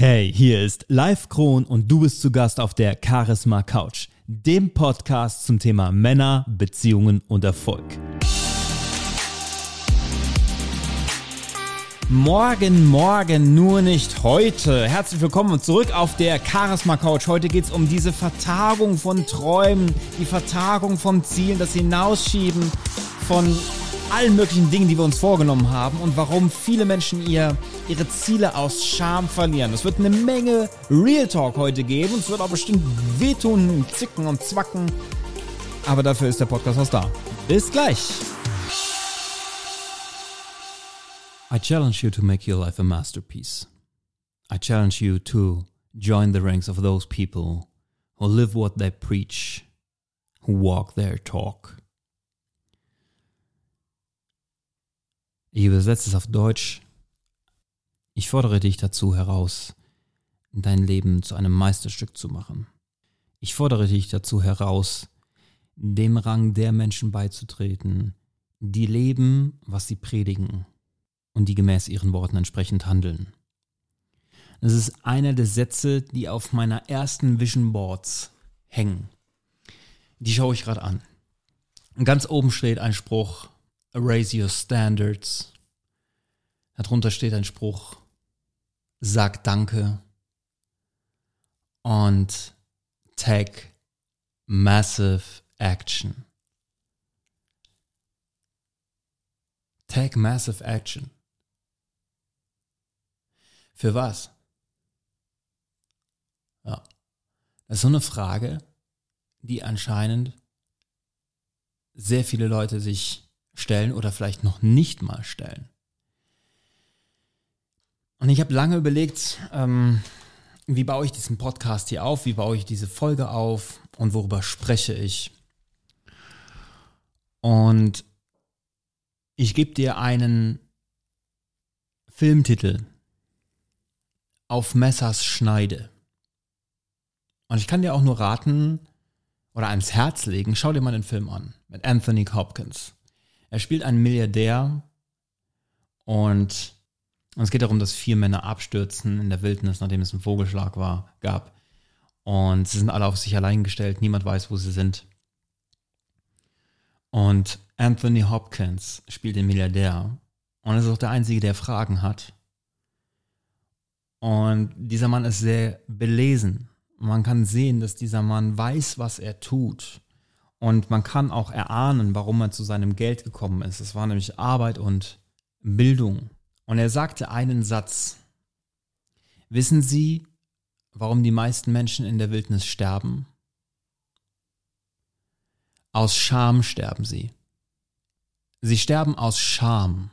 Hey, hier ist Live Kron und du bist zu Gast auf der Charisma Couch, dem Podcast zum Thema Männer, Beziehungen und Erfolg. Morgen, morgen, nur nicht heute. Herzlich willkommen zurück auf der Charisma Couch. Heute geht es um diese Vertagung von Träumen, die Vertagung von Zielen, das Hinausschieben von allen möglichen Dingen, die wir uns vorgenommen haben und warum viele Menschen ihr, ihre Ziele aus Scham verlieren. Es wird eine Menge Real Talk heute geben und es wird auch bestimmt wehtun, zicken und zwacken. Aber dafür ist der Podcast was da. Bis gleich. I challenge you to make your life a masterpiece. I challenge you to join the ranks of those people who live what they preach, who walk their talk. Ich übersetze es auf Deutsch. Ich fordere dich dazu heraus, dein Leben zu einem Meisterstück zu machen. Ich fordere dich dazu heraus, dem Rang der Menschen beizutreten, die leben, was sie predigen und die gemäß ihren Worten entsprechend handeln. Das ist einer der Sätze, die auf meiner ersten Vision Boards hängen. Die schaue ich gerade an. ganz oben steht ein Spruch, Raise your standards. Darunter steht ein Spruch, sag Danke und take massive action. Take massive action. Für was? Ja. Das ist so eine Frage, die anscheinend sehr viele Leute sich stellen oder vielleicht noch nicht mal stellen. Und ich habe lange überlegt, ähm, wie baue ich diesen Podcast hier auf, wie baue ich diese Folge auf und worüber spreche ich. Und ich gebe dir einen Filmtitel auf Messers Schneide. Und ich kann dir auch nur raten oder ans Herz legen, schau dir mal den Film an mit Anthony Hopkins. Er spielt einen Milliardär und, und es geht darum, dass vier Männer abstürzen in der Wildnis, nachdem es einen Vogelschlag war, gab. Und sie sind alle auf sich allein gestellt, niemand weiß, wo sie sind. Und Anthony Hopkins spielt den Milliardär und ist auch der Einzige, der Fragen hat. Und dieser Mann ist sehr belesen. Man kann sehen, dass dieser Mann weiß, was er tut. Und man kann auch erahnen, warum er zu seinem Geld gekommen ist. Es war nämlich Arbeit und Bildung. Und er sagte einen Satz. Wissen Sie, warum die meisten Menschen in der Wildnis sterben? Aus Scham sterben sie. Sie sterben aus Scham.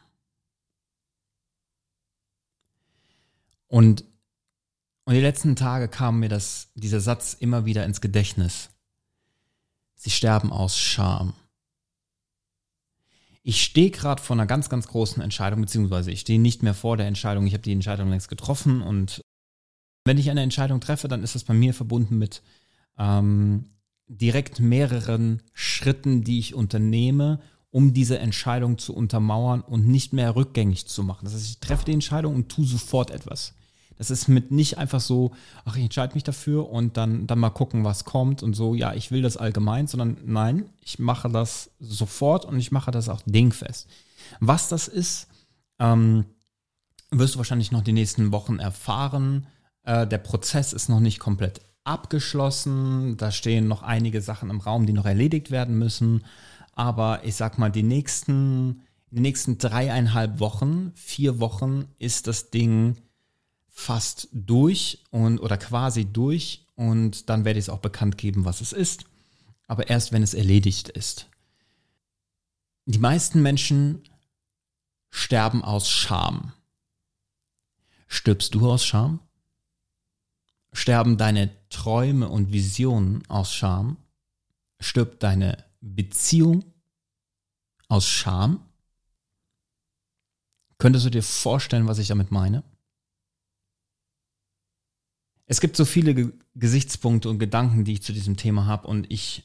Und, und die letzten Tage kam mir das, dieser Satz immer wieder ins Gedächtnis. Sie sterben aus Scham. Ich stehe gerade vor einer ganz, ganz großen Entscheidung, beziehungsweise ich stehe nicht mehr vor der Entscheidung. Ich habe die Entscheidung längst getroffen und wenn ich eine Entscheidung treffe, dann ist das bei mir verbunden mit ähm, direkt mehreren Schritten, die ich unternehme, um diese Entscheidung zu untermauern und nicht mehr rückgängig zu machen. Das heißt, ich treffe die Entscheidung und tue sofort etwas. Das ist mit nicht einfach so, ach, ich entscheide mich dafür und dann, dann mal gucken, was kommt und so, ja, ich will das allgemein, sondern nein, ich mache das sofort und ich mache das auch dingfest. Was das ist, ähm, wirst du wahrscheinlich noch die nächsten Wochen erfahren. Äh, der Prozess ist noch nicht komplett abgeschlossen. Da stehen noch einige Sachen im Raum, die noch erledigt werden müssen. Aber ich sag mal, die nächsten, den nächsten dreieinhalb Wochen, vier Wochen ist das Ding fast durch und oder quasi durch und dann werde ich es auch bekannt geben, was es ist. Aber erst wenn es erledigt ist. Die meisten Menschen sterben aus Scham. Stirbst du aus Scham? Sterben deine Träume und Visionen aus Scham? Stirbt deine Beziehung aus Scham? Könntest du dir vorstellen, was ich damit meine? Es gibt so viele Ge Gesichtspunkte und Gedanken, die ich zu diesem Thema habe und ich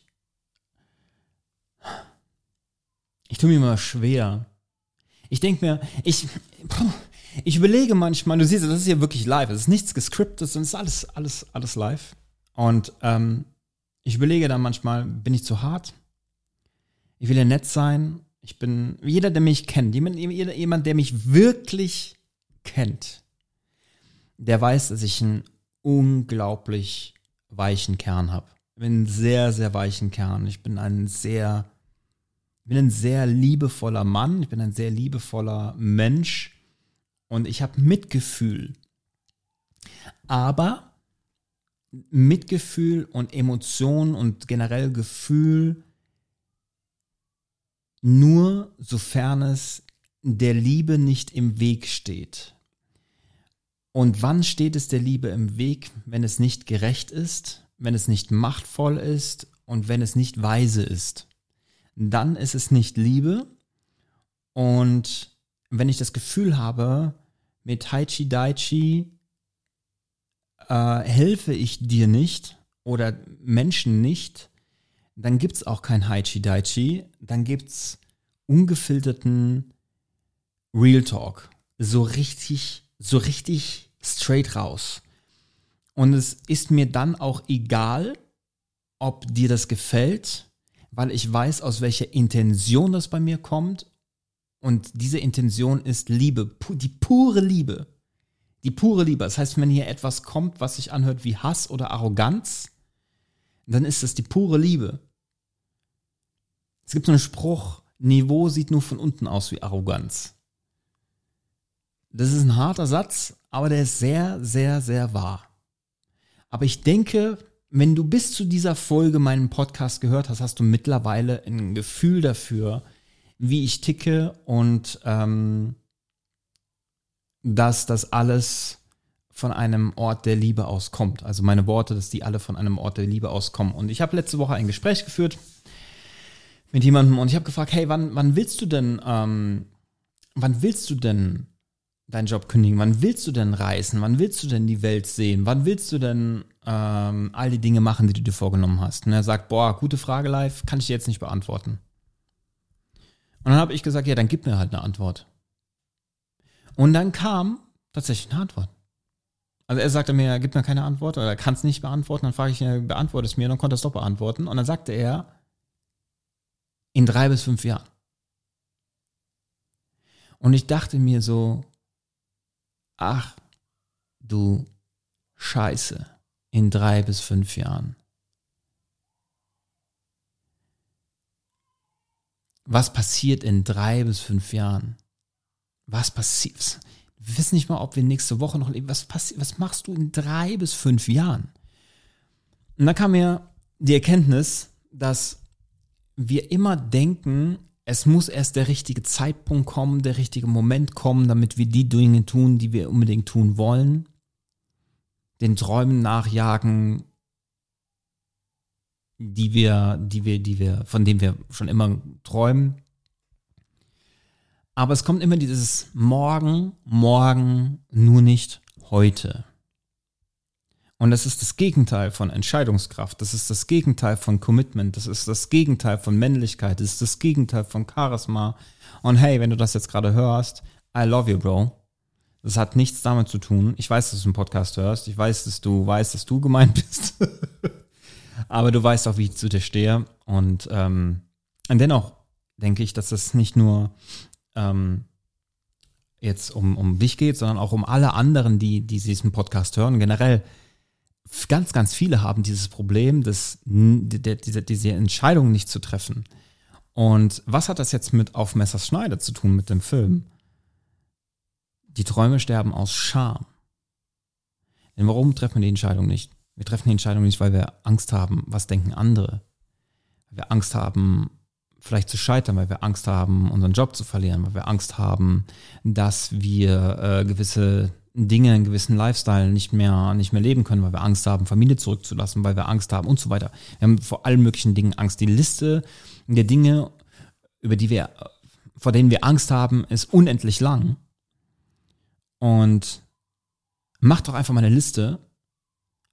ich tue mir immer schwer. Ich denke mir, ich Ich überlege manchmal, du siehst, das ist hier wirklich live, es ist nichts gescriptet, es ist alles, alles, alles live. Und ähm, ich überlege dann manchmal, bin ich zu hart? Ich will ja nett sein. Ich bin, jeder, der mich kennt, jemand, jemand, der mich wirklich kennt, der weiß, dass ich einen unglaublich weichen Kern habe. Ich bin einen sehr, sehr weichen Kern. Ich bin ein sehr, bin ein sehr liebevoller Mann. Ich bin ein sehr liebevoller Mensch. Und ich habe Mitgefühl. Aber Mitgefühl und Emotion und generell Gefühl nur sofern es der Liebe nicht im Weg steht. Und wann steht es der Liebe im Weg, wenn es nicht gerecht ist, wenn es nicht machtvoll ist und wenn es nicht weise ist? Dann ist es nicht Liebe. Und wenn ich das Gefühl habe, mit Haichi Daichi äh, helfe ich dir nicht oder Menschen nicht, dann gibt es auch kein Haichi Daichi, dann gibt es ungefilterten Real Talk. So richtig, so richtig straight raus. Und es ist mir dann auch egal, ob dir das gefällt, weil ich weiß, aus welcher Intention das bei mir kommt. Und diese Intention ist Liebe, die pure Liebe. Die pure Liebe. Das heißt, wenn hier etwas kommt, was sich anhört wie Hass oder Arroganz, dann ist es die pure Liebe. Es gibt so einen Spruch, Niveau sieht nur von unten aus wie Arroganz. Das ist ein harter Satz, aber der ist sehr, sehr, sehr wahr. Aber ich denke, wenn du bis zu dieser Folge meinen Podcast gehört hast, hast du mittlerweile ein Gefühl dafür, wie ich ticke und ähm, dass das alles von einem Ort der Liebe auskommt. Also meine Worte, dass die alle von einem Ort der Liebe auskommen. Und ich habe letzte Woche ein Gespräch geführt mit jemandem und ich habe gefragt, hey, wann, wann willst du denn, ähm, wann willst du denn deinen Job kündigen? Wann willst du denn reisen? Wann willst du denn die Welt sehen? Wann willst du denn ähm, all die Dinge machen, die du dir vorgenommen hast? Und er sagt, boah, gute Frage live, kann ich dir jetzt nicht beantworten. Und dann habe ich gesagt, ja, dann gib mir halt eine Antwort. Und dann kam tatsächlich eine Antwort. Also er sagte mir, er gibt mir keine Antwort oder er kann es nicht beantworten. Dann frage ich ihn, beantworte es mir und dann konnte er es doch beantworten. Und dann sagte er, in drei bis fünf Jahren. Und ich dachte mir so, ach du Scheiße, in drei bis fünf Jahren. Was passiert in drei bis fünf Jahren? was passiert? Wir wissen nicht mal, ob wir nächste Woche noch leben. Was, passiert, was machst du in drei bis fünf Jahren? Und dann kam mir die Erkenntnis, dass wir immer denken, es muss erst der richtige Zeitpunkt kommen, der richtige Moment kommen, damit wir die Dinge tun, die wir unbedingt tun wollen. Den Träumen nachjagen, die wir, die wir, die wir, von denen wir schon immer träumen. Aber es kommt immer dieses Morgen, morgen, nur nicht heute. Und das ist das Gegenteil von Entscheidungskraft, das ist das Gegenteil von Commitment, das ist das Gegenteil von Männlichkeit, das ist das Gegenteil von Charisma. Und hey, wenn du das jetzt gerade hörst, I love you, Bro. Das hat nichts damit zu tun. Ich weiß, dass du einen Podcast hörst. Ich weiß, dass du weißt, dass du gemeint bist. Aber du weißt auch, wie ich zu dir stehe. Und, ähm, und dennoch denke ich, dass das nicht nur ähm, jetzt um, um dich geht, sondern auch um alle anderen, die, die diesen Podcast hören. Generell, ganz, ganz viele haben dieses Problem, das, diese, diese Entscheidung nicht zu treffen. Und was hat das jetzt mit Auf Messers Schneider zu tun mit dem Film? Die Träume sterben aus Scham. Denn warum treffen wir die Entscheidung nicht? Wir treffen die Entscheidung nicht, weil wir Angst haben, was denken andere. Weil wir Angst haben, vielleicht zu scheitern, weil wir Angst haben, unseren Job zu verlieren, weil wir Angst haben, dass wir äh, gewisse Dinge, einen gewissen Lifestyle nicht mehr, nicht mehr leben können, weil wir Angst haben, Familie zurückzulassen, weil wir Angst haben und so weiter. Wir haben vor allen möglichen Dingen Angst. Die Liste der Dinge, über die wir, vor denen wir Angst haben, ist unendlich lang. Und mach doch einfach mal eine Liste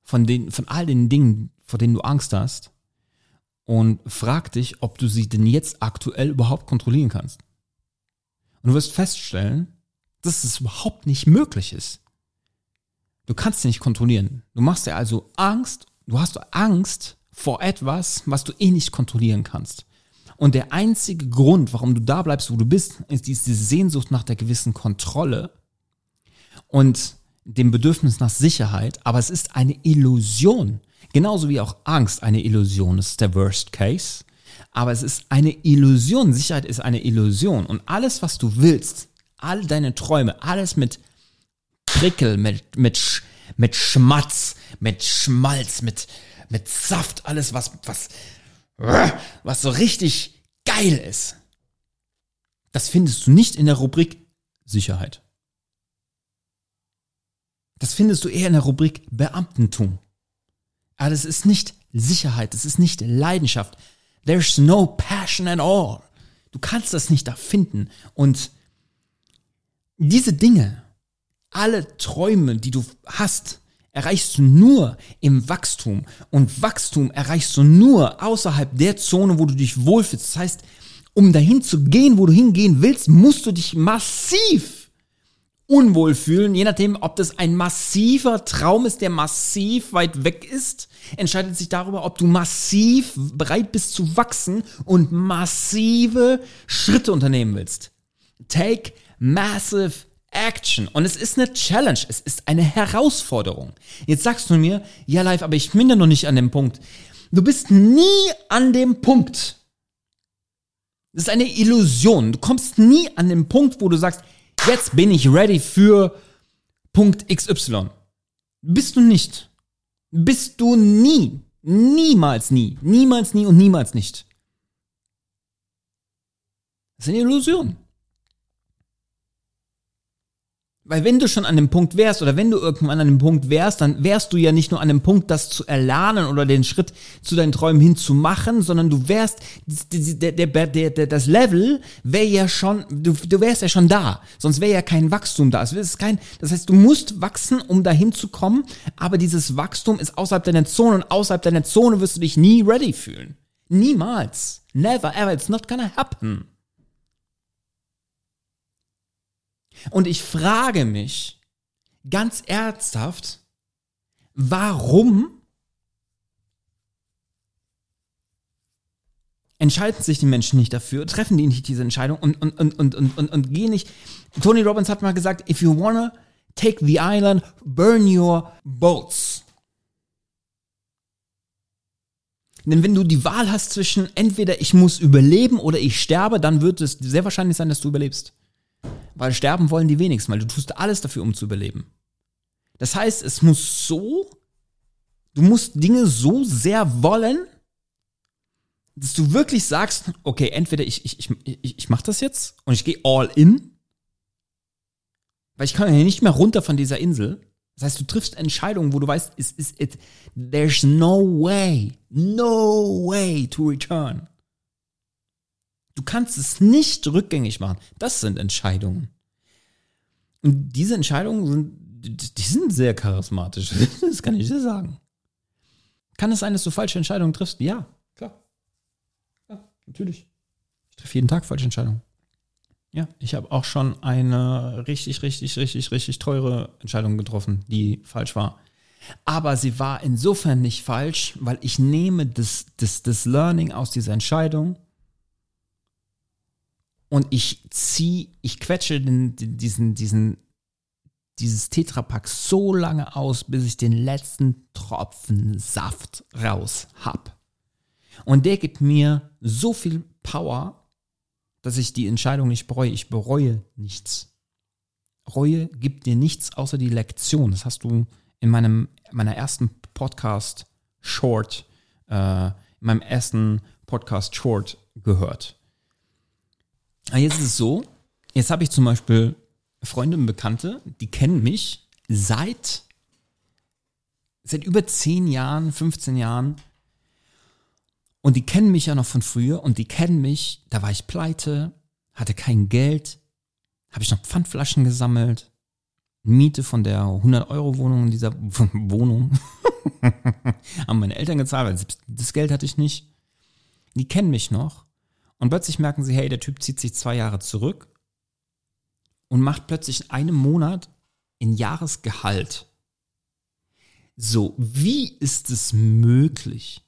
von den, von all den Dingen, vor denen du Angst hast und frag dich, ob du sie denn jetzt aktuell überhaupt kontrollieren kannst. Und du wirst feststellen, dass es überhaupt nicht möglich ist. Du kannst sie nicht kontrollieren. Du machst dir also Angst, du hast Angst vor etwas, was du eh nicht kontrollieren kannst. Und der einzige Grund, warum du da bleibst, wo du bist, ist diese Sehnsucht nach der gewissen Kontrolle und dem Bedürfnis nach Sicherheit. Aber es ist eine Illusion. Genauso wie auch Angst eine Illusion ist, der Worst Case. Aber es ist eine Illusion. Sicherheit ist eine Illusion. Und alles, was du willst, all deine Träume, alles mit Prickel, mit, mit, mit Schmatz, mit Schmalz, mit, mit Saft, alles, was, was, was so richtig geil ist. Das findest du nicht in der Rubrik Sicherheit. Das findest du eher in der Rubrik Beamtentum. Aber das ist nicht Sicherheit, das ist nicht Leidenschaft. There's no passion at all. Du kannst das nicht da finden. Und diese Dinge, alle Träume, die du hast, erreichst du nur im Wachstum. Und Wachstum erreichst du nur außerhalb der Zone, wo du dich wohlfühlst. Das heißt, um dahin zu gehen, wo du hingehen willst, musst du dich massiv unwohl fühlen, je nachdem, ob das ein massiver Traum ist, der massiv weit weg ist, entscheidet sich darüber, ob du massiv bereit bist zu wachsen und massive Schritte unternehmen willst. Take massive action. Und es ist eine Challenge, es ist eine Herausforderung. Jetzt sagst du mir, ja, live, aber ich bin ja noch nicht an dem Punkt. Du bist nie an dem Punkt. Das ist eine Illusion. Du kommst nie an den Punkt, wo du sagst, jetzt bin ich ready für Punkt XY. Bist du nicht. Bist du nie. Niemals nie. Niemals nie und niemals nicht. Das ist eine Illusion. Weil wenn du schon an dem Punkt wärst oder wenn du irgendwann an dem Punkt wärst, dann wärst du ja nicht nur an dem Punkt, das zu erlernen oder den Schritt zu deinen Träumen hinzumachen, sondern du wärst, der, der, der, das Level wäre ja schon, du, du wärst ja schon da. Sonst wäre ja kein Wachstum da. Es ist kein, das heißt, du musst wachsen, um dahin zu kommen, aber dieses Wachstum ist außerhalb deiner Zone und außerhalb deiner Zone wirst du dich nie ready fühlen. Niemals. Never ever. It's not gonna happen. Und ich frage mich ganz ernsthaft, warum entscheiden sich die Menschen nicht dafür, treffen die nicht diese Entscheidung und, und, und, und, und, und, und gehen nicht. Tony Robbins hat mal gesagt, if you wanna take the island, burn your boats. Denn wenn du die Wahl hast zwischen entweder ich muss überleben oder ich sterbe, dann wird es sehr wahrscheinlich sein, dass du überlebst. Weil sterben wollen die wenigsten, weil du tust alles dafür, um zu überleben. Das heißt, es muss so, du musst Dinge so sehr wollen, dass du wirklich sagst, okay, entweder ich, ich, ich, ich, ich mach das jetzt und ich gehe all in, weil ich kann ja nicht mehr runter von dieser Insel. Das heißt, du triffst Entscheidungen, wo du weißt, es ist, it, there's no way, no way to return. Du kannst es nicht rückgängig machen. Das sind Entscheidungen. Und diese Entscheidungen sind, die sind sehr charismatisch. Das kann ich dir sagen. Kann es sein, dass du falsche Entscheidungen triffst? Ja, klar. Ja, natürlich. Ich treffe jeden Tag falsche Entscheidungen. Ja, ich habe auch schon eine richtig, richtig, richtig, richtig teure Entscheidung getroffen, die falsch war. Aber sie war insofern nicht falsch, weil ich nehme das, das, das Learning aus dieser Entscheidung und ich zieh, ich quetsche den, diesen, diesen, dieses Tetrapack so lange aus, bis ich den letzten Tropfen Saft raus hab. Und der gibt mir so viel Power, dass ich die Entscheidung nicht bereue. Ich bereue nichts. Reue gibt dir nichts außer die Lektion. Das hast du in meinem meiner ersten Podcast Short, äh, in meinem ersten Podcast Short gehört. Aber jetzt ist es so, jetzt habe ich zum Beispiel Freunde und Bekannte, die kennen mich seit, seit über 10 Jahren, 15 Jahren. Und die kennen mich ja noch von früher und die kennen mich, da war ich pleite, hatte kein Geld, habe ich noch Pfandflaschen gesammelt, Miete von der 100-Euro-Wohnung in dieser Wohnung haben meine Eltern gezahlt, weil das Geld hatte ich nicht. Die kennen mich noch und plötzlich merken sie, hey, der Typ zieht sich zwei Jahre zurück und macht plötzlich in einem Monat in Jahresgehalt. So, wie ist es möglich?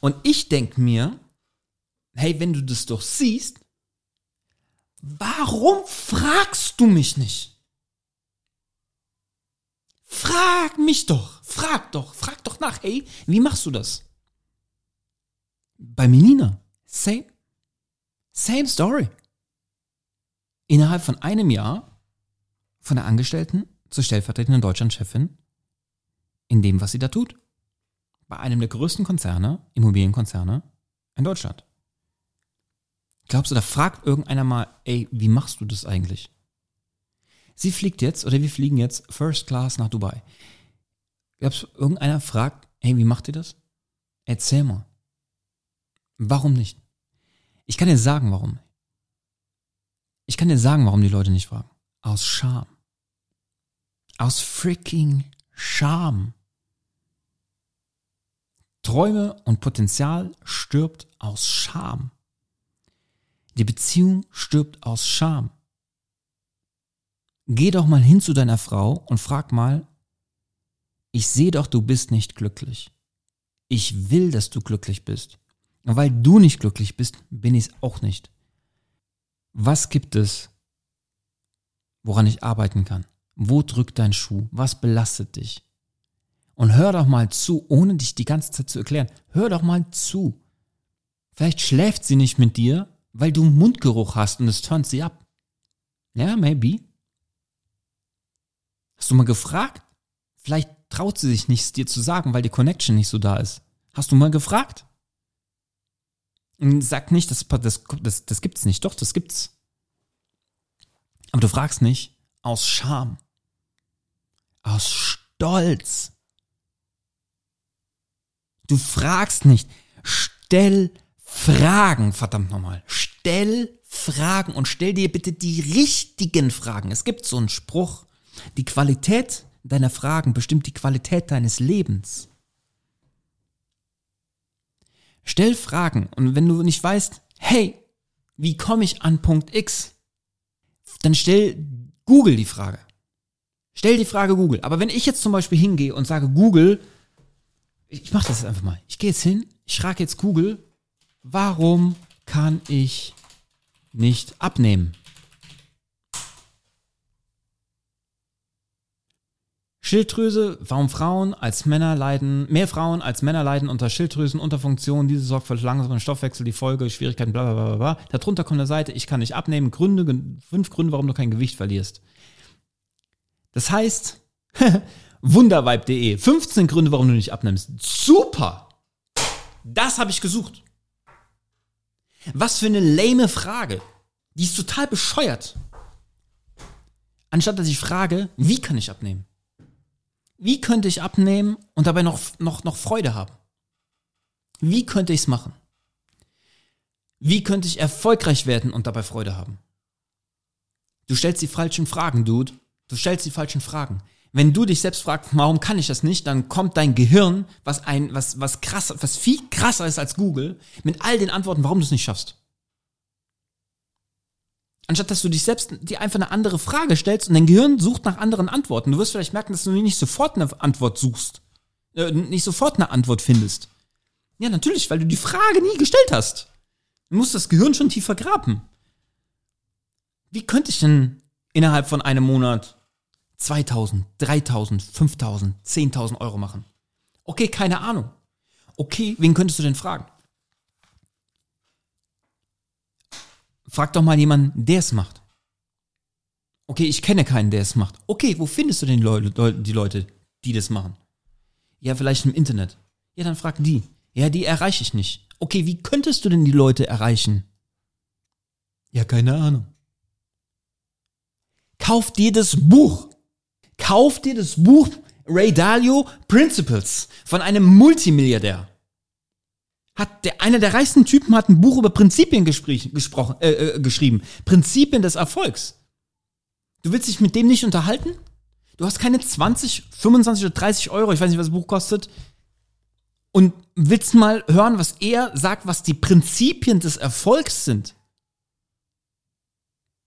Und ich denke mir, hey, wenn du das doch siehst, warum fragst du mich nicht? Frag mich doch, frag doch, frag doch nach, hey, wie machst du das? Bei Menina, same, same story. Innerhalb von einem Jahr von der Angestellten zur stellvertretenden Deutschlandchefin in dem, was sie da tut. Bei einem der größten Konzerne, Immobilienkonzerne in Deutschland. Glaubst du, da fragt irgendeiner mal, ey, wie machst du das eigentlich? Sie fliegt jetzt oder wir fliegen jetzt First Class nach Dubai. Glaubst du, irgendeiner fragt, hey, wie macht ihr das? Erzähl mal. Warum nicht? Ich kann dir sagen, warum. Ich kann dir sagen, warum die Leute nicht fragen. Aus Scham. Aus freaking Scham. Träume und Potenzial stirbt aus Scham. Die Beziehung stirbt aus Scham. Geh doch mal hin zu deiner Frau und frag mal, ich sehe doch, du bist nicht glücklich. Ich will, dass du glücklich bist. Und weil du nicht glücklich bist, bin ich es auch nicht. Was gibt es, woran ich arbeiten kann? Wo drückt dein Schuh? Was belastet dich? Und hör doch mal zu, ohne dich die ganze Zeit zu erklären. Hör doch mal zu. Vielleicht schläft sie nicht mit dir, weil du Mundgeruch hast und es turnt sie ab. Ja, maybe. Hast du mal gefragt? Vielleicht traut sie sich nichts dir zu sagen, weil die Connection nicht so da ist. Hast du mal gefragt? Sag nicht, das, das, das, das gibt's nicht. Doch, das gibt's. Aber du fragst nicht aus Scham, aus Stolz. Du fragst nicht. Stell Fragen, verdammt nochmal. Stell Fragen und stell dir bitte die richtigen Fragen. Es gibt so einen Spruch, die Qualität deiner Fragen bestimmt die Qualität deines Lebens. Stell Fragen und wenn du nicht weißt, hey, wie komme ich an Punkt X, dann stell Google die Frage. Stell die Frage Google. Aber wenn ich jetzt zum Beispiel hingehe und sage Google, ich mache das jetzt einfach mal. Ich gehe jetzt hin, ich frage jetzt Google, warum kann ich nicht abnehmen? Schilddrüse, warum Frauen als Männer leiden, mehr Frauen als Männer leiden unter Schilddrüsenunterfunktion, diese sorgt für langsamen Stoffwechsel, die Folge, Schwierigkeiten, bla bla bla bla. Darunter kommt eine Seite, ich kann nicht abnehmen, Gründe, fünf Gründe, warum du kein Gewicht verlierst. Das heißt, wundervibe.de, 15 Gründe, warum du nicht abnimmst. Super! Das habe ich gesucht. Was für eine lame Frage. Die ist total bescheuert. Anstatt dass ich frage, wie kann ich abnehmen? Wie könnte ich abnehmen und dabei noch, noch, noch Freude haben? Wie könnte ich es machen? Wie könnte ich erfolgreich werden und dabei Freude haben? Du stellst die falschen Fragen, Dude. Du stellst die falschen Fragen. Wenn du dich selbst fragst, warum kann ich das nicht, dann kommt dein Gehirn, was ein, was, was krass, was viel krasser ist als Google, mit all den Antworten, warum du es nicht schaffst. Anstatt dass du dich selbst dir einfach eine andere Frage stellst und dein Gehirn sucht nach anderen Antworten. Du wirst vielleicht merken, dass du nicht sofort eine Antwort suchst. Äh, nicht sofort eine Antwort findest. Ja, natürlich, weil du die Frage nie gestellt hast. Du musst das Gehirn schon tiefer graben. Wie könnte ich denn innerhalb von einem Monat 2000, 3000, 5000, 10.000 Euro machen? Okay, keine Ahnung. Okay, wen könntest du denn fragen? Frag doch mal jemanden, der es macht. Okay, ich kenne keinen, der es macht. Okay, wo findest du denn die Leute, die das machen? Ja, vielleicht im Internet. Ja, dann frag die. Ja, die erreiche ich nicht. Okay, wie könntest du denn die Leute erreichen? Ja, keine Ahnung. Kauf dir das Buch. Kauf dir das Buch Ray Dalio Principles von einem Multimilliardär hat der einer der reichsten Typen hat ein Buch über Prinzipien gesprochen, äh, äh, geschrieben. Prinzipien des Erfolgs. Du willst dich mit dem nicht unterhalten? Du hast keine 20, 25 oder 30 Euro, ich weiß nicht, was das Buch kostet, und willst mal hören, was er sagt, was die Prinzipien des Erfolgs sind.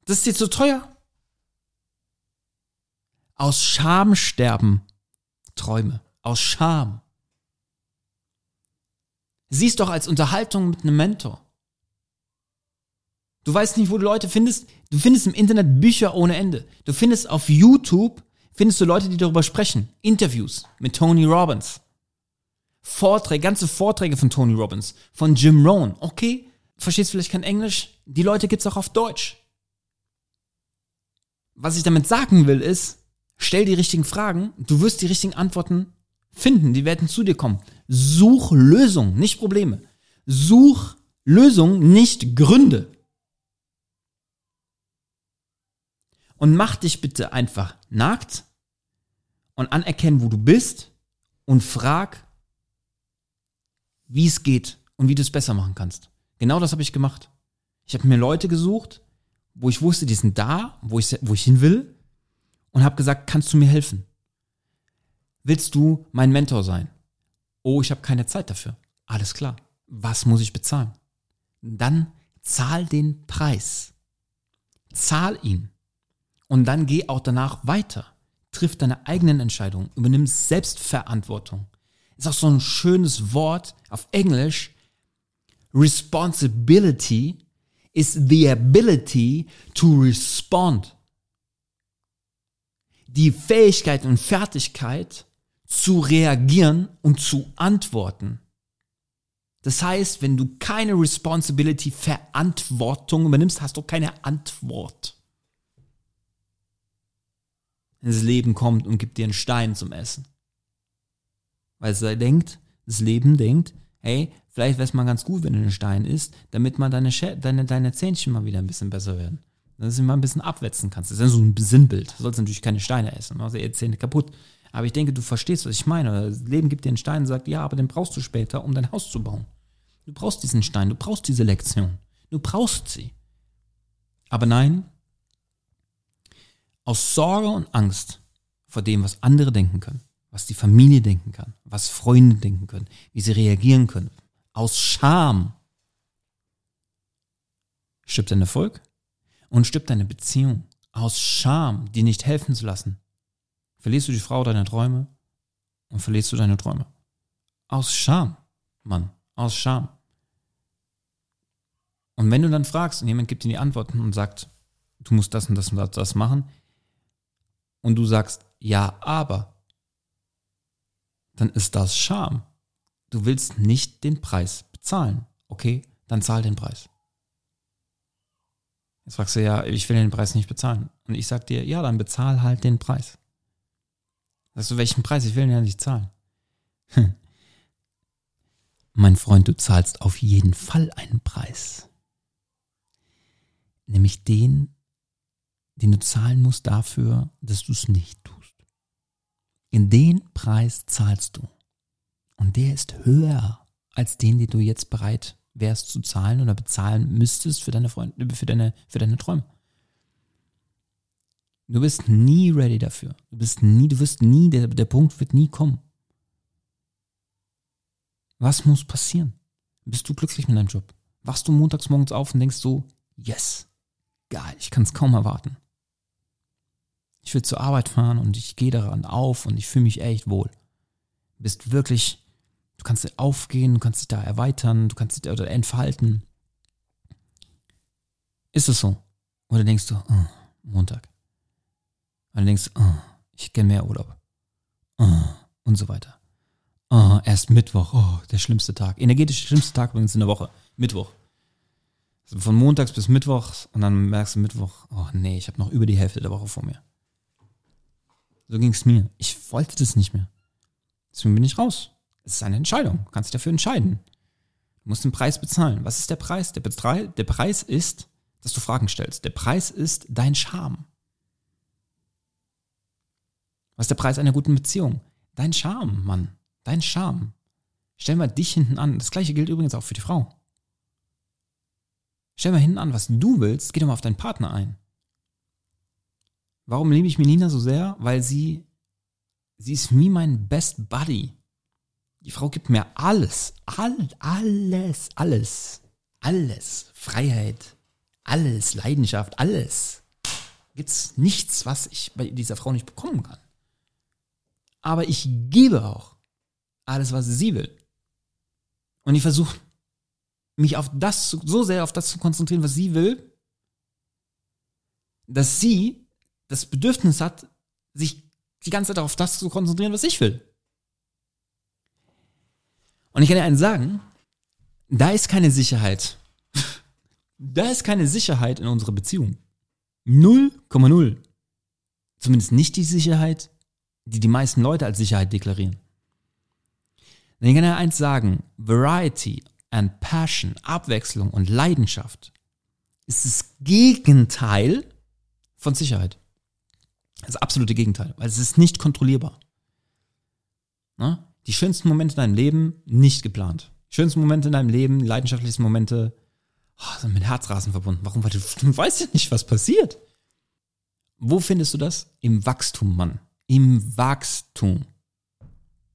Das ist dir zu teuer. Aus Scham sterben Träume. Aus Scham. Siehst doch als Unterhaltung mit einem Mentor. Du weißt nicht, wo du Leute findest. Du findest im Internet Bücher ohne Ende. Du findest auf YouTube, findest du Leute, die darüber sprechen. Interviews mit Tony Robbins. Vorträge, ganze Vorträge von Tony Robbins, von Jim Rohn. Okay, verstehst vielleicht kein Englisch? Die Leute gibt's auch auf Deutsch. Was ich damit sagen will, ist, stell die richtigen Fragen, du wirst die richtigen Antworten finden, die werden zu dir kommen. Such Lösungen, nicht Probleme. Such Lösungen, nicht Gründe. Und mach dich bitte einfach nackt und anerkennen, wo du bist und frag, wie es geht und wie du es besser machen kannst. Genau das habe ich gemacht. Ich habe mir Leute gesucht, wo ich wusste, die sind da, wo ich, wo ich hin will und habe gesagt, kannst du mir helfen? Willst du mein Mentor sein? Oh, ich habe keine Zeit dafür. Alles klar. Was muss ich bezahlen? Dann zahl den Preis. Zahl ihn. Und dann geh auch danach weiter. Triff deine eigenen Entscheidungen. Übernimm Selbstverantwortung. Ist auch so ein schönes Wort auf Englisch. Responsibility is the ability to respond. Die Fähigkeit und Fertigkeit zu reagieren und zu antworten. Das heißt, wenn du keine Responsibility, Verantwortung übernimmst, hast du keine Antwort. Das Leben kommt und gibt dir einen Stein zum Essen. Weil es denkt, das Leben denkt, hey, vielleicht wäre es mal ganz gut, wenn du einen Stein isst, damit mal deine, deine, deine Zähnchen mal wieder ein bisschen besser werden. Dass du mal ein bisschen abwetzen kannst. Das ist ja so ein Sinnbild. Du sollst natürlich keine Steine essen, machst ja Zähne kaputt. Aber ich denke, du verstehst, was ich meine. Das Leben gibt dir einen Stein und sagt, ja, aber den brauchst du später, um dein Haus zu bauen. Du brauchst diesen Stein, du brauchst diese Lektion. Du brauchst sie. Aber nein, aus Sorge und Angst vor dem, was andere denken können, was die Familie denken kann, was Freunde denken können, wie sie reagieren können, aus Scham stirbt dein Erfolg und stirbt deine Beziehung. Aus Scham, dir nicht helfen zu lassen, verlierst du die Frau deiner Träume und verlierst du deine Träume. Aus Scham, Mann, aus Scham. Und wenn du dann fragst und jemand gibt dir die Antworten und sagt, du musst das und das und das machen, und du sagst, ja, aber, dann ist das Scham. Du willst nicht den Preis bezahlen. Okay, dann zahl den Preis. Jetzt fragst du ja, ich will den Preis nicht bezahlen. Und ich sag dir, ja, dann bezahl halt den Preis. Sagst du, welchen Preis? Ich will ihn ja nicht zahlen. mein Freund, du zahlst auf jeden Fall einen Preis. Nämlich den, den du zahlen musst dafür, dass du es nicht tust. In den Preis zahlst du. Und der ist höher als den, den du jetzt bereit wärst zu zahlen oder bezahlen müsstest für deine Freunde, für deine, für deine Träume. Du bist nie ready dafür. Du bist nie, du wirst nie, der, der Punkt wird nie kommen. Was muss passieren? Bist du glücklich mit deinem Job? Wachst du montags morgens auf und denkst so, yes, geil, ich kann es kaum erwarten. Ich will zur Arbeit fahren und ich gehe daran auf und ich fühle mich echt wohl. Du bist wirklich, du kannst aufgehen, du kannst dich da erweitern, du kannst dich da entfalten. Ist es so? Oder denkst du, oh, Montag? Du, oh, ich kenne mehr Urlaub. Oh, und so weiter. Oh, erst Mittwoch, oh, der schlimmste Tag. Energetisch schlimmste Tag übrigens in der Woche. Mittwoch. Also von montags bis Mittwochs und dann merkst du Mittwoch, oh nee, ich habe noch über die Hälfte der Woche vor mir. So ging es mir. Ich wollte das nicht mehr. Deswegen bin ich raus. Es ist eine Entscheidung. Du kannst dich dafür entscheiden. Du musst den Preis bezahlen. Was ist der Preis? Der, Betre der Preis ist, dass du Fragen stellst. Der Preis ist dein Charme. Was ist der Preis einer guten Beziehung? Dein Charme, Mann. Dein Charme. Stell mal dich hinten an. Das gleiche gilt übrigens auch für die Frau. Stell mal hinten an, was du willst. Geh doch mal auf deinen Partner ein. Warum liebe ich Melina so sehr? Weil sie, sie ist wie mein Best Buddy. Die Frau gibt mir alles, all, alles, alles, alles. Freiheit, alles, Leidenschaft, alles. Gibt's nichts, was ich bei dieser Frau nicht bekommen kann. Aber ich gebe auch alles, was sie will. Und ich versuche mich auf das so sehr auf das zu konzentrieren, was sie will, dass sie das Bedürfnis hat, sich die ganze Zeit auf das zu konzentrieren, was ich will. Und ich kann dir einen sagen, da ist keine Sicherheit. da ist keine Sicherheit in unserer Beziehung. 0,0. Zumindest nicht die Sicherheit, die die meisten Leute als Sicherheit deklarieren. Denn ich kann dir eins sagen, Variety and Passion, Abwechslung und Leidenschaft ist das Gegenteil von Sicherheit. Das absolute Gegenteil, weil es ist nicht kontrollierbar. Na? Die schönsten Momente in deinem Leben nicht geplant. Schönsten Momente in deinem Leben, leidenschaftlichsten Momente oh, sind mit Herzrasen verbunden. Warum? Weil du, du weißt ja nicht, was passiert. Wo findest du das? Im Wachstum, Mann. Im Wachstum.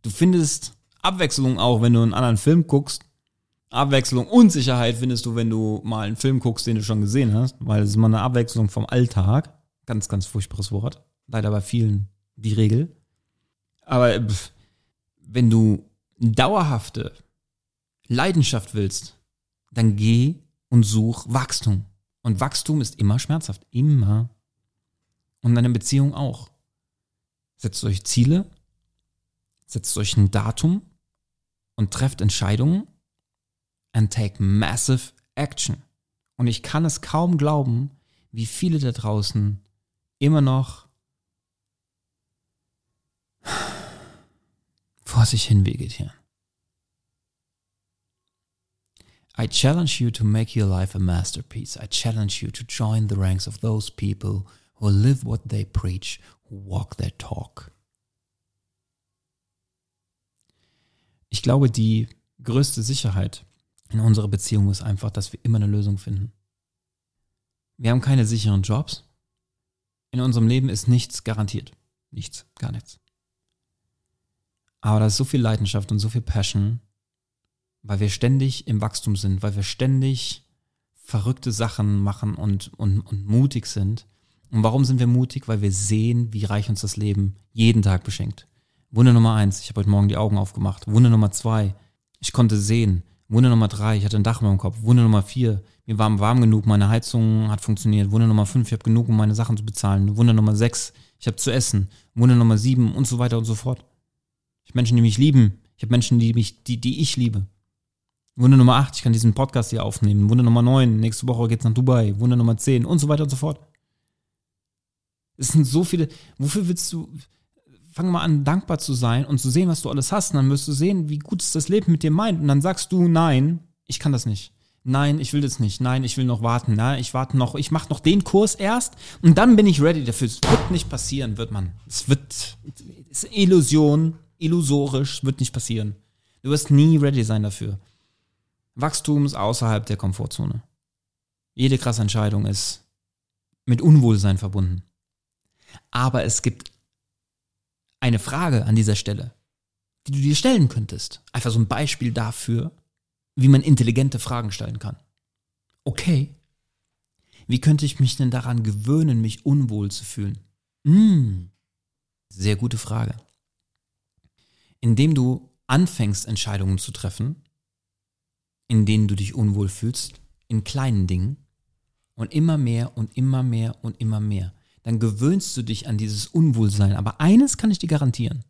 Du findest Abwechslung auch, wenn du einen anderen Film guckst. Abwechslung und Sicherheit findest du, wenn du mal einen Film guckst, den du schon gesehen hast, weil es ist immer eine Abwechslung vom Alltag. Ganz, ganz furchtbares Wort. Leider bei vielen die Regel. Aber wenn du dauerhafte Leidenschaft willst, dann geh und such Wachstum. Und Wachstum ist immer schmerzhaft. Immer. Und deine Beziehung auch. Setzt euch Ziele, setzt euch ein Datum und trefft Entscheidungen and take massive action. Und ich kann es kaum glauben, wie viele da draußen immer noch vor sich hin vegetieren. I challenge you to make your life a masterpiece. I challenge you to join the ranks of those people who live what they preach, walk their talk. Ich glaube, die größte Sicherheit in unserer Beziehung ist einfach, dass wir immer eine Lösung finden. Wir haben keine sicheren Jobs. In unserem Leben ist nichts garantiert. Nichts, gar nichts. Aber da ist so viel Leidenschaft und so viel Passion, weil wir ständig im Wachstum sind, weil wir ständig verrückte Sachen machen und, und, und mutig sind. Und warum sind wir mutig? Weil wir sehen, wie reich uns das Leben jeden Tag beschenkt. Wunder Nummer eins, ich habe heute Morgen die Augen aufgemacht. Wunder Nummer zwei, ich konnte sehen. Wunder Nummer drei, ich hatte ein Dach über dem Kopf. Wunder Nummer vier, mir war warm genug, meine Heizung hat funktioniert. Wunder Nummer fünf, ich habe genug, um meine Sachen zu bezahlen. Wunder Nummer sechs, ich habe zu essen. Wunder Nummer sieben und so weiter und so fort. Ich habe Menschen, die mich lieben. Ich habe Menschen, die mich, die, die ich liebe. Wunder Nummer 8, ich kann diesen Podcast hier aufnehmen. Wunder Nummer 9, nächste Woche geht's nach Dubai. Wunder Nummer 10 und so weiter und so fort. Es sind so viele. Wofür willst du. Fang mal an, dankbar zu sein und zu sehen, was du alles hast. Und dann wirst du sehen, wie gut es das Leben mit dir meint. Und dann sagst du, nein, ich kann das nicht. Nein, ich will das nicht. Nein, ich will noch warten. Nein, ich warte noch. Ich mache noch den Kurs erst und dann bin ich ready dafür. Es wird nicht passieren, wird man. Es wird. Es ist Illusion illusorisch, wird nicht passieren. Du wirst nie ready sein dafür. Wachstum ist außerhalb der Komfortzone. Jede krasse Entscheidung ist mit Unwohlsein verbunden. Aber es gibt eine Frage an dieser Stelle, die du dir stellen könntest. Einfach so ein Beispiel dafür, wie man intelligente Fragen stellen kann. Okay, wie könnte ich mich denn daran gewöhnen, mich unwohl zu fühlen? Hm, sehr gute Frage indem du anfängst, Entscheidungen zu treffen, in denen du dich unwohl fühlst, in kleinen Dingen und immer mehr und immer mehr und immer mehr, dann gewöhnst du dich an dieses Unwohlsein. Aber eines kann ich dir garantieren.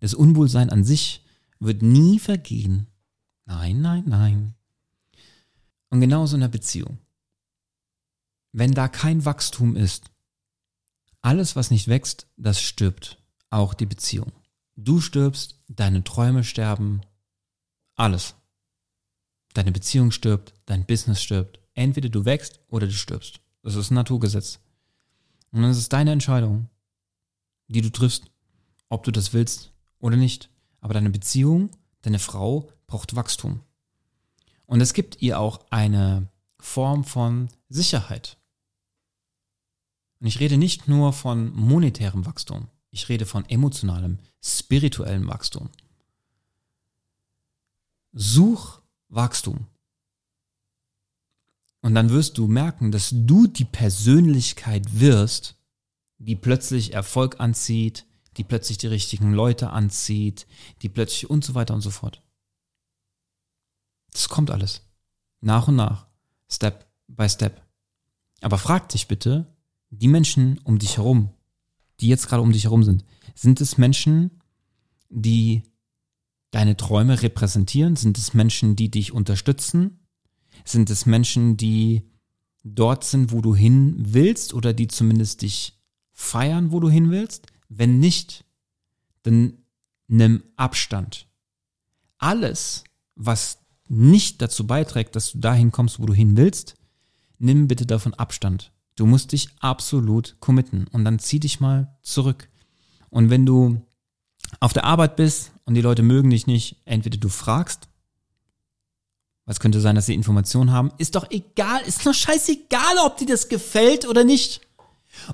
Das Unwohlsein an sich wird nie vergehen. Nein, nein, nein. Und genauso in der Beziehung. Wenn da kein Wachstum ist, alles, was nicht wächst, das stirbt. Auch die Beziehung. Du stirbst, deine Träume sterben, alles. Deine Beziehung stirbt, dein Business stirbt. Entweder du wächst oder du stirbst. Das ist ein Naturgesetz. Und es ist deine Entscheidung, die du triffst, ob du das willst oder nicht. Aber deine Beziehung, deine Frau braucht Wachstum. Und es gibt ihr auch eine Form von Sicherheit. Und ich rede nicht nur von monetärem Wachstum. Ich rede von emotionalem, spirituellem Wachstum. Such Wachstum. Und dann wirst du merken, dass du die Persönlichkeit wirst, die plötzlich Erfolg anzieht, die plötzlich die richtigen Leute anzieht, die plötzlich und so weiter und so fort. Das kommt alles. Nach und nach. Step by Step. Aber frag dich bitte, die Menschen um dich herum, die jetzt gerade um dich herum sind, sind es Menschen, die deine Träume repräsentieren? Sind es Menschen, die dich unterstützen? Sind es Menschen, die dort sind, wo du hin willst oder die zumindest dich feiern, wo du hin willst? Wenn nicht, dann nimm Abstand. Alles, was nicht dazu beiträgt, dass du dahin kommst, wo du hin willst, nimm bitte davon Abstand. Du musst dich absolut committen und dann zieh dich mal zurück. Und wenn du auf der Arbeit bist und die Leute mögen dich nicht, entweder du fragst, was könnte sein, dass sie Informationen haben, ist doch egal, ist doch scheißegal, ob dir das gefällt oder nicht.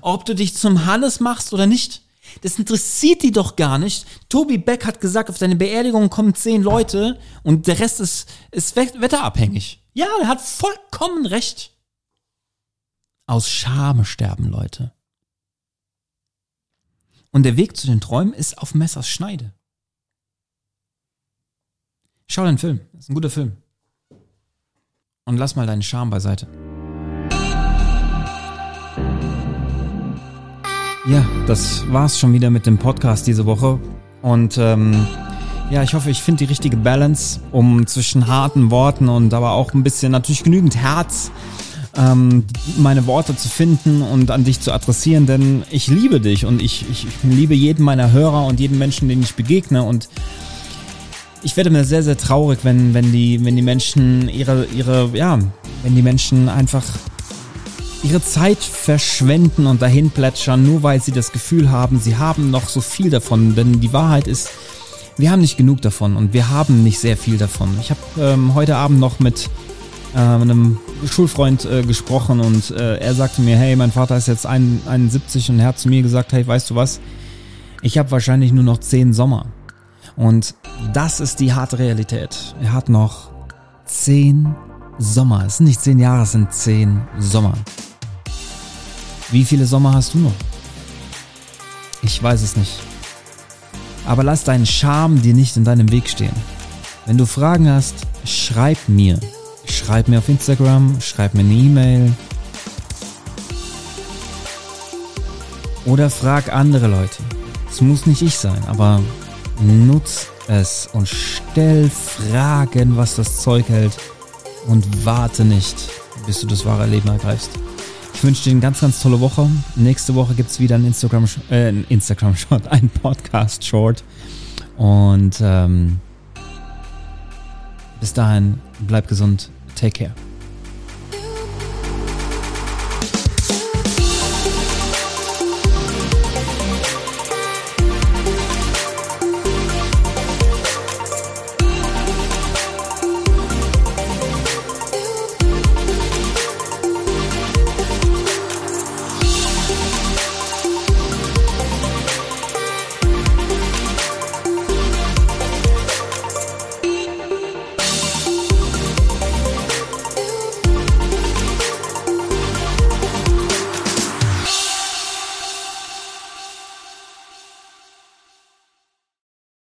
Ob du dich zum Hannes machst oder nicht. Das interessiert die doch gar nicht. Tobi Beck hat gesagt, auf deine Beerdigung kommen zehn Leute und der Rest ist, ist wetterabhängig. Ja, er hat vollkommen recht. Aus Scham sterben Leute. Und der Weg zu den Träumen ist auf Messers Schneide. Schau den Film. Das ist ein guter Film. Und lass mal deinen Charme beiseite. Ja, das war's schon wieder mit dem Podcast diese Woche. Und ähm, ja, ich hoffe, ich finde die richtige Balance, um zwischen harten Worten und aber auch ein bisschen natürlich genügend Herz ähm, meine Worte zu finden und an dich zu adressieren, denn ich liebe dich und ich, ich, ich liebe jeden meiner Hörer und jeden Menschen, den ich begegne und ich werde mir sehr, sehr traurig, wenn, wenn die, wenn die Menschen ihre, ihre, ja, wenn die Menschen einfach ihre Zeit verschwenden und dahin plätschern, nur weil sie das Gefühl haben, sie haben noch so viel davon. Denn die Wahrheit ist, wir haben nicht genug davon und wir haben nicht sehr viel davon. Ich habe ähm, heute Abend noch mit äh, einem Schulfreund äh, gesprochen und äh, er sagte mir, hey, mein Vater ist jetzt ein, 71 und er hat zu mir gesagt, hey, weißt du was? Ich habe wahrscheinlich nur noch zehn Sommer. Und das ist die harte Realität. Er hat noch zehn Sommer. Es sind nicht zehn Jahre, es sind zehn Sommer. Wie viele Sommer hast du noch? Ich weiß es nicht. Aber lass deinen Charme dir nicht in deinem Weg stehen. Wenn du Fragen hast, schreib mir. Schreib mir auf Instagram, schreib mir eine E-Mail. Oder frag andere Leute. Es muss nicht ich sein, aber nutz es und stell Fragen, was das Zeug hält und warte nicht, bis du das wahre Leben ergreifst. Ich wünsche dir eine ganz, ganz tolle Woche. Nächste Woche gibt es wieder ein Instagram, äh, Instagram Short, ein Podcast Short. Und ähm, bis dahin, bleib gesund. Take care.